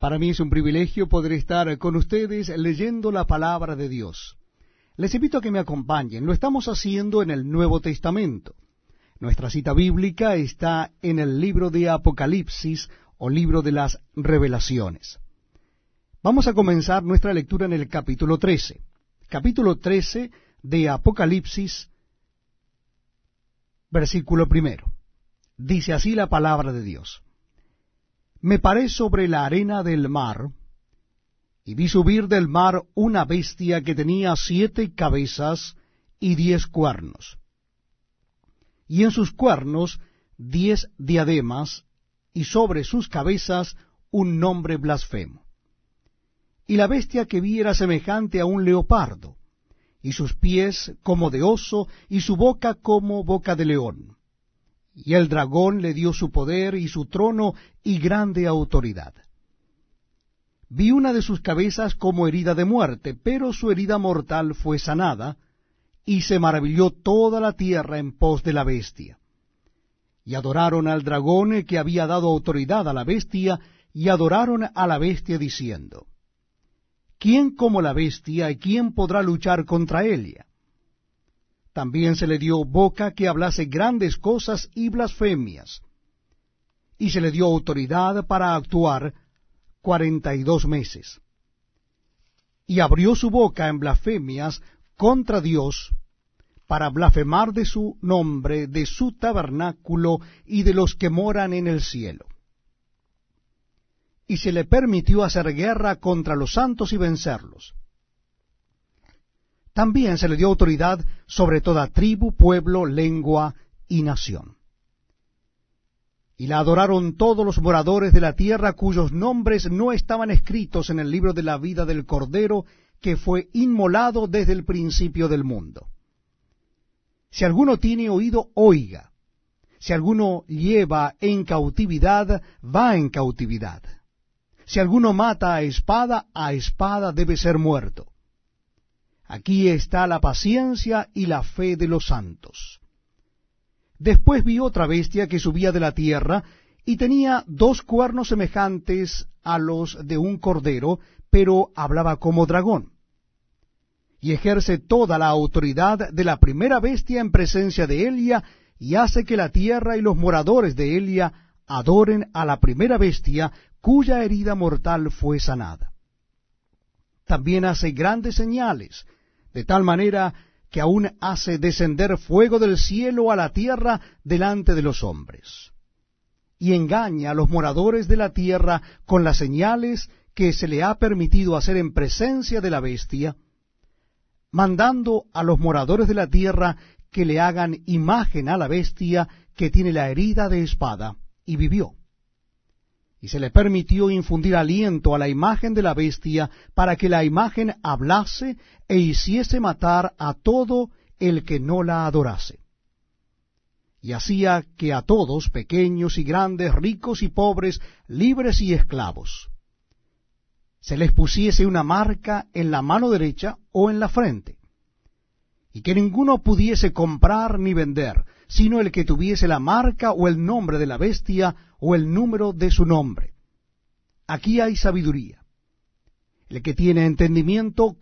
Para mí es un privilegio poder estar con ustedes leyendo la palabra de Dios. Les invito a que me acompañen. Lo estamos haciendo en el Nuevo Testamento. Nuestra cita bíblica está en el libro de Apocalipsis o libro de las revelaciones. Vamos a comenzar nuestra lectura en el capítulo 13. Capítulo 13 de Apocalipsis, versículo primero. Dice así la palabra de Dios me paré sobre la arena del mar, y vi subir del mar una bestia que tenía siete cabezas y diez cuernos, y en sus cuernos diez diademas, y sobre sus cabezas un nombre blasfemo. Y la bestia que vi era semejante a un leopardo, y sus pies como de oso, y su boca como boca de león y el dragón le dio su poder y su trono y grande autoridad. Vi una de sus cabezas como herida de muerte, pero su herida mortal fue sanada, y se maravilló toda la tierra en pos de la bestia. Y adoraron al dragón que había dado autoridad a la bestia, y adoraron a la bestia diciendo, ¿Quién como la bestia y quién podrá luchar contra ella? También se le dio boca que hablase grandes cosas y blasfemias. Y se le dio autoridad para actuar cuarenta y dos meses. Y abrió su boca en blasfemias contra Dios, para blasfemar de su nombre, de su tabernáculo y de los que moran en el cielo. Y se le permitió hacer guerra contra los santos y vencerlos también se le dio autoridad sobre toda tribu, pueblo, lengua y nación. Y la adoraron todos los moradores de la tierra cuyos nombres no estaban escritos en el libro de la vida del Cordero que fue inmolado desde el principio del mundo. Si alguno tiene oído, oiga. Si alguno lleva en cautividad, va en cautividad. Si alguno mata a espada, a espada debe ser muerto. Aquí está la paciencia y la fe de los santos. Después vi otra bestia que subía de la tierra y tenía dos cuernos semejantes a los de un cordero, pero hablaba como dragón. Y ejerce toda la autoridad de la primera bestia en presencia de Elia, y hace que la tierra y los moradores de Elia adoren a la primera bestia cuya herida mortal fue sanada. También hace grandes señales, de tal manera que aún hace descender fuego del cielo a la tierra delante de los hombres. Y engaña a los moradores de la tierra con las señales que se le ha permitido hacer en presencia de la bestia, mandando a los moradores de la tierra que le hagan imagen a la bestia que tiene la herida de espada, y vivió y se le permitió infundir aliento a la imagen de la bestia para que la imagen hablase e hiciese matar a todo el que no la adorase. Y hacía que a todos, pequeños y grandes, ricos y pobres, libres y esclavos, se les pusiese una marca en la mano derecha o en la frente, y que ninguno pudiese comprar ni vender, sino el que tuviese la marca o el nombre de la bestia o el número de su nombre. Aquí hay sabiduría. El que tiene entendimiento,